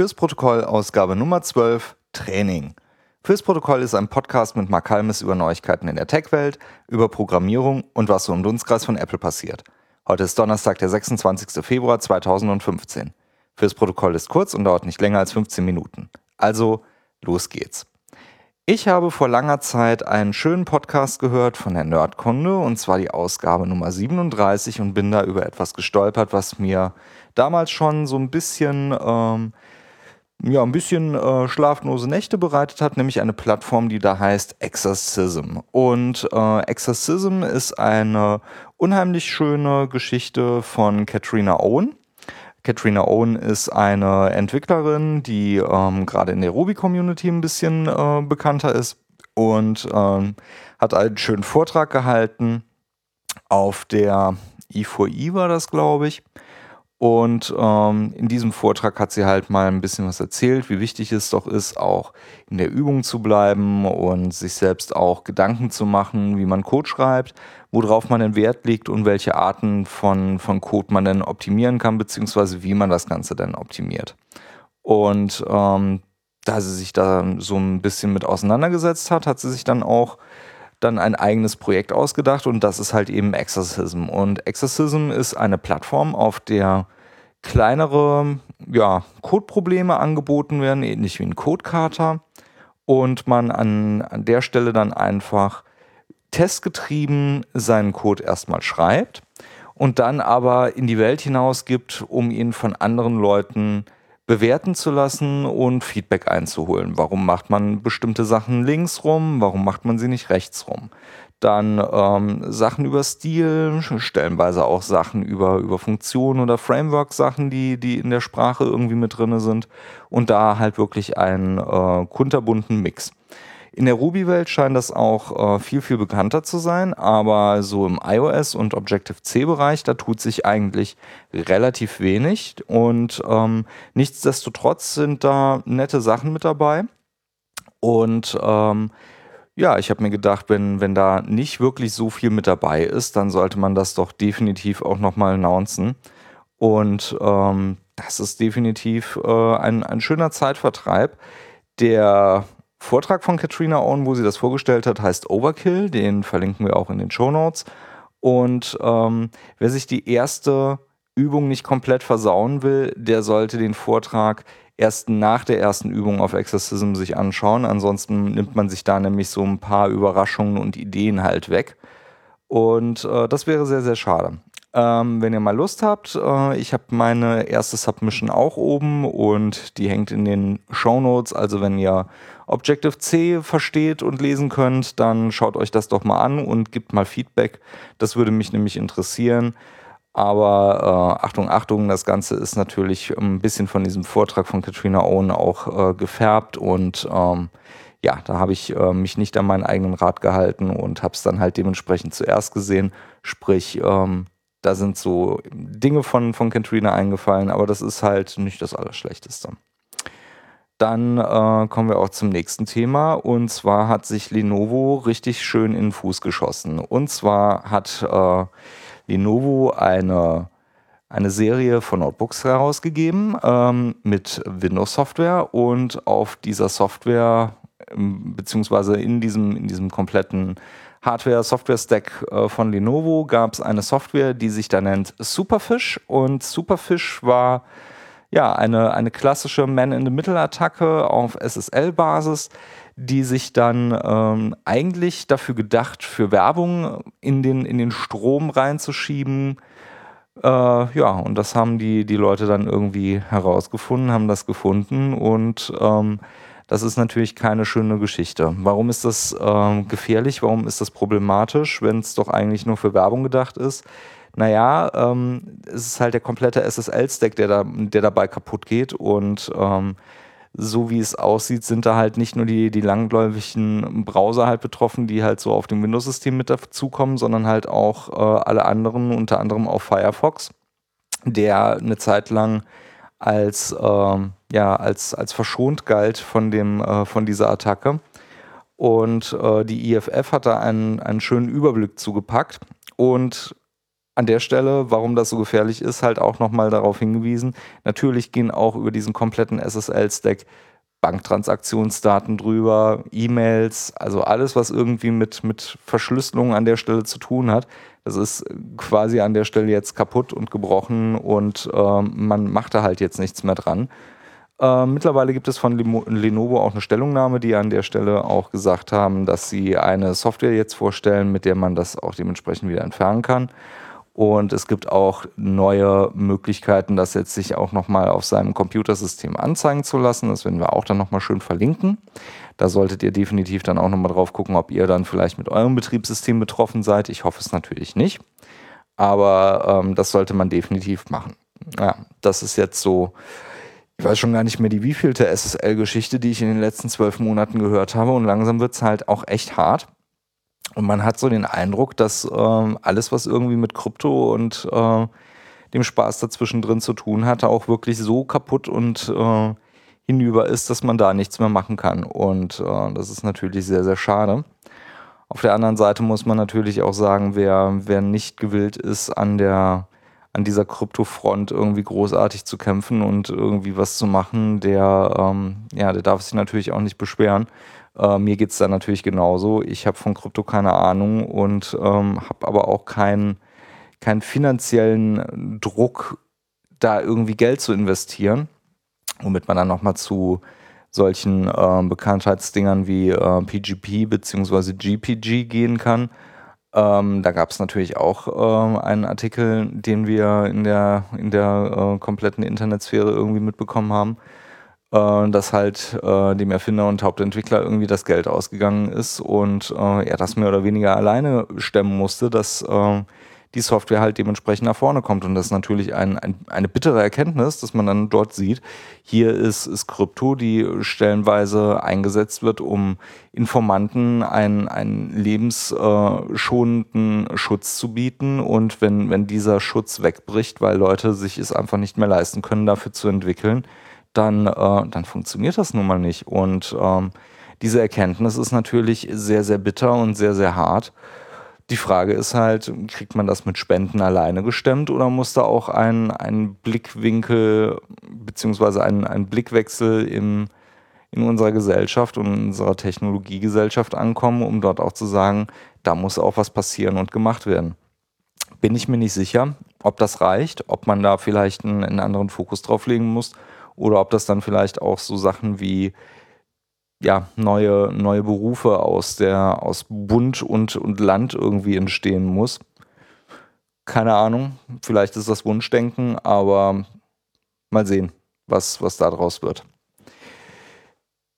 Fürs Protokoll Ausgabe Nummer 12 Training. Fürs Protokoll ist ein Podcast mit Mark Halmes über Neuigkeiten in der Tech-Welt, über Programmierung und was so im Dunstkreis von Apple passiert. Heute ist Donnerstag, der 26. Februar 2015. Fürs Protokoll ist kurz und dauert nicht länger als 15 Minuten. Also, los geht's. Ich habe vor langer Zeit einen schönen Podcast gehört von der Nerdkunde und zwar die Ausgabe Nummer 37 und bin da über etwas gestolpert, was mir damals schon so ein bisschen ähm, ja, ein bisschen äh, schlaflose Nächte bereitet hat, nämlich eine Plattform, die da heißt Exorcism. Und äh, Exorcism ist eine unheimlich schöne Geschichte von Katrina Owen. Katrina Owen ist eine Entwicklerin, die ähm, gerade in der Ruby-Community ein bisschen äh, bekannter ist und ähm, hat einen schönen Vortrag gehalten auf der i4i war das, glaube ich. Und ähm, in diesem Vortrag hat sie halt mal ein bisschen was erzählt, wie wichtig es doch ist, auch in der Übung zu bleiben und sich selbst auch Gedanken zu machen, wie man Code schreibt, worauf man den Wert legt und welche Arten von, von Code man denn optimieren kann, beziehungsweise wie man das Ganze denn optimiert. Und ähm, da sie sich da so ein bisschen mit auseinandergesetzt hat, hat sie sich dann auch dann ein eigenes Projekt ausgedacht und das ist halt eben Exorcism. Und Exorcism ist eine Plattform, auf der kleinere ja, Codeprobleme angeboten werden, ähnlich wie ein Codekater. Und man an, an der Stelle dann einfach testgetrieben seinen Code erstmal schreibt und dann aber in die Welt hinaus gibt, um ihn von anderen Leuten zu bewerten zu lassen und Feedback einzuholen. Warum macht man bestimmte Sachen links rum? Warum macht man sie nicht rechts rum? Dann ähm, Sachen über Stil, stellenweise auch Sachen über, über Funktionen oder Framework-Sachen, die, die in der Sprache irgendwie mit drin sind. Und da halt wirklich einen äh, kunterbunten Mix. In der Ruby-Welt scheint das auch äh, viel, viel bekannter zu sein, aber so im iOS- und Objective-C-Bereich, da tut sich eigentlich relativ wenig und ähm, nichtsdestotrotz sind da nette Sachen mit dabei und ähm, ja, ich habe mir gedacht, wenn, wenn da nicht wirklich so viel mit dabei ist, dann sollte man das doch definitiv auch nochmal announcen. Und ähm, das ist definitiv äh, ein, ein schöner Zeitvertreib, der Vortrag von Katrina Owen, wo sie das vorgestellt hat, heißt Overkill. Den verlinken wir auch in den Show Notes. Und ähm, wer sich die erste Übung nicht komplett versauen will, der sollte den Vortrag erst nach der ersten Übung auf Exorcism sich anschauen. Ansonsten nimmt man sich da nämlich so ein paar Überraschungen und Ideen halt weg. Und äh, das wäre sehr, sehr schade. Ähm, wenn ihr mal Lust habt, äh, ich habe meine erste Submission auch oben und die hängt in den Show Notes. Also wenn ihr Objective-C versteht und lesen könnt, dann schaut euch das doch mal an und gebt mal Feedback. Das würde mich nämlich interessieren. Aber äh, Achtung, Achtung, das Ganze ist natürlich ein bisschen von diesem Vortrag von Katrina Owen auch äh, gefärbt und ähm, ja, da habe ich äh, mich nicht an meinen eigenen Rat gehalten und habe es dann halt dementsprechend zuerst gesehen. Sprich, ähm, da sind so Dinge von, von Katrina eingefallen, aber das ist halt nicht das Allerschlechteste. Dann äh, kommen wir auch zum nächsten Thema. Und zwar hat sich Lenovo richtig schön in den Fuß geschossen. Und zwar hat äh, Lenovo eine, eine Serie von Notebooks herausgegeben ähm, mit Windows-Software. Und auf dieser Software, ähm, beziehungsweise in diesem, in diesem kompletten Hardware-Software-Stack äh, von Lenovo gab es eine Software, die sich da nennt Superfish. Und Superfish war ja eine, eine klassische Man-in-the-Middle-Attacke auf SSL-Basis, die sich dann ähm, eigentlich dafür gedacht, für Werbung in den, in den Strom reinzuschieben. Äh, ja, und das haben die, die Leute dann irgendwie herausgefunden, haben das gefunden und ähm, das ist natürlich keine schöne Geschichte. Warum ist das äh, gefährlich? Warum ist das problematisch, wenn es doch eigentlich nur für Werbung gedacht ist? Naja, ähm, es ist halt der komplette SSL-Stack, der, da, der dabei kaputt geht und ähm, so wie es aussieht, sind da halt nicht nur die, die langläufigen Browser halt betroffen, die halt so auf dem Windows-System mit dazukommen, sondern halt auch äh, alle anderen, unter anderem auch Firefox, der eine Zeit lang als, äh, ja, als, als verschont galt von, dem, äh, von dieser Attacke. Und äh, die IFF hat da einen, einen schönen Überblick zugepackt. Und an der Stelle, warum das so gefährlich ist, halt auch nochmal darauf hingewiesen. Natürlich gehen auch über diesen kompletten SSL-Stack Banktransaktionsdaten drüber, E-Mails, also alles, was irgendwie mit, mit Verschlüsselung an der Stelle zu tun hat. Das ist quasi an der Stelle jetzt kaputt und gebrochen und äh, man macht da halt jetzt nichts mehr dran. Äh, mittlerweile gibt es von Lenovo auch eine Stellungnahme, die an der Stelle auch gesagt haben, dass sie eine Software jetzt vorstellen, mit der man das auch dementsprechend wieder entfernen kann. Und es gibt auch neue Möglichkeiten, das jetzt sich auch nochmal auf seinem Computersystem anzeigen zu lassen. Das werden wir auch dann nochmal schön verlinken. Da solltet ihr definitiv dann auch nochmal drauf gucken, ob ihr dann vielleicht mit eurem Betriebssystem betroffen seid. Ich hoffe es natürlich nicht. Aber ähm, das sollte man definitiv machen. Ja, das ist jetzt so, ich weiß schon gar nicht mehr die wievielte SSL-Geschichte, die ich in den letzten zwölf Monaten gehört habe. Und langsam wird es halt auch echt hart. Und man hat so den Eindruck, dass ähm, alles, was irgendwie mit Krypto und äh, dem Spaß dazwischen drin zu tun hatte, auch wirklich so kaputt und äh, hinüber ist, dass man da nichts mehr machen kann. Und äh, das ist natürlich sehr, sehr schade. Auf der anderen Seite muss man natürlich auch sagen, wer, wer nicht gewillt ist, an der an dieser Kryptofront irgendwie großartig zu kämpfen und irgendwie was zu machen, der, ähm, ja, der darf sich natürlich auch nicht beschweren. Äh, mir geht es da natürlich genauso. Ich habe von Krypto keine Ahnung und ähm, habe aber auch keinen keinen finanziellen Druck, da irgendwie Geld zu investieren, womit man dann nochmal zu solchen äh, Bekanntheitsdingern wie äh, PGP bzw. GPG gehen kann. Ähm, da gab es natürlich auch äh, einen Artikel, den wir in der, in der äh, kompletten Internetsphäre irgendwie mitbekommen haben, äh, dass halt äh, dem Erfinder und Hauptentwickler irgendwie das Geld ausgegangen ist und äh, er das mehr oder weniger alleine stemmen musste, dass äh, die Software halt dementsprechend nach vorne kommt. Und das ist natürlich ein, ein, eine bittere Erkenntnis, dass man dann dort sieht, hier ist, ist Krypto, die stellenweise eingesetzt wird, um Informanten einen, einen lebensschonenden Schutz zu bieten. Und wenn, wenn dieser Schutz wegbricht, weil Leute sich es einfach nicht mehr leisten können, dafür zu entwickeln, dann, äh, dann funktioniert das nun mal nicht. Und ähm, diese Erkenntnis ist natürlich sehr, sehr bitter und sehr, sehr hart. Die Frage ist halt, kriegt man das mit Spenden alleine gestemmt oder muss da auch ein, ein Blickwinkel beziehungsweise ein, ein Blickwechsel im, in unserer Gesellschaft und in unserer Technologiegesellschaft ankommen, um dort auch zu sagen, da muss auch was passieren und gemacht werden. Bin ich mir nicht sicher, ob das reicht, ob man da vielleicht einen, einen anderen Fokus drauf legen muss oder ob das dann vielleicht auch so Sachen wie ja, neue, neue Berufe aus der, aus Bund und, und Land irgendwie entstehen muss. Keine Ahnung, vielleicht ist das Wunschdenken, aber mal sehen, was, was da draus wird.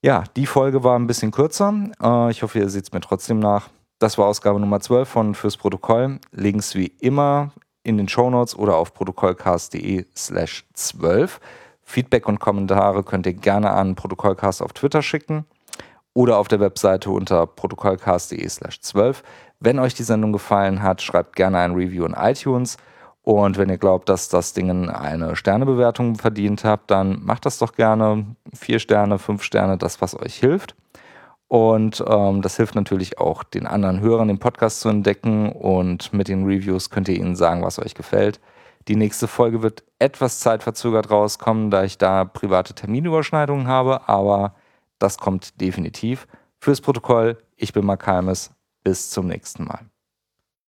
Ja, die Folge war ein bisschen kürzer. Äh, ich hoffe, ihr seht es mir trotzdem nach. Das war Ausgabe Nummer 12 von Fürs Protokoll. Links wie immer in den Shownotes oder auf protokollcast.de slash 12. Feedback und Kommentare könnt ihr gerne an Protokollcast auf Twitter schicken oder auf der Webseite unter protokollcast.de slash 12. Wenn euch die Sendung gefallen hat, schreibt gerne ein Review in iTunes. Und wenn ihr glaubt, dass das Ding eine Sternebewertung verdient habt, dann macht das doch gerne. Vier Sterne, fünf Sterne, das, was euch hilft. Und ähm, das hilft natürlich auch den anderen Hörern, den Podcast zu entdecken. Und mit den Reviews könnt ihr ihnen sagen, was euch gefällt. Die nächste Folge wird etwas zeitverzögert rauskommen, da ich da private Terminüberschneidungen habe, aber das kommt definitiv. Fürs Protokoll, ich bin Mark. Bis zum nächsten Mal.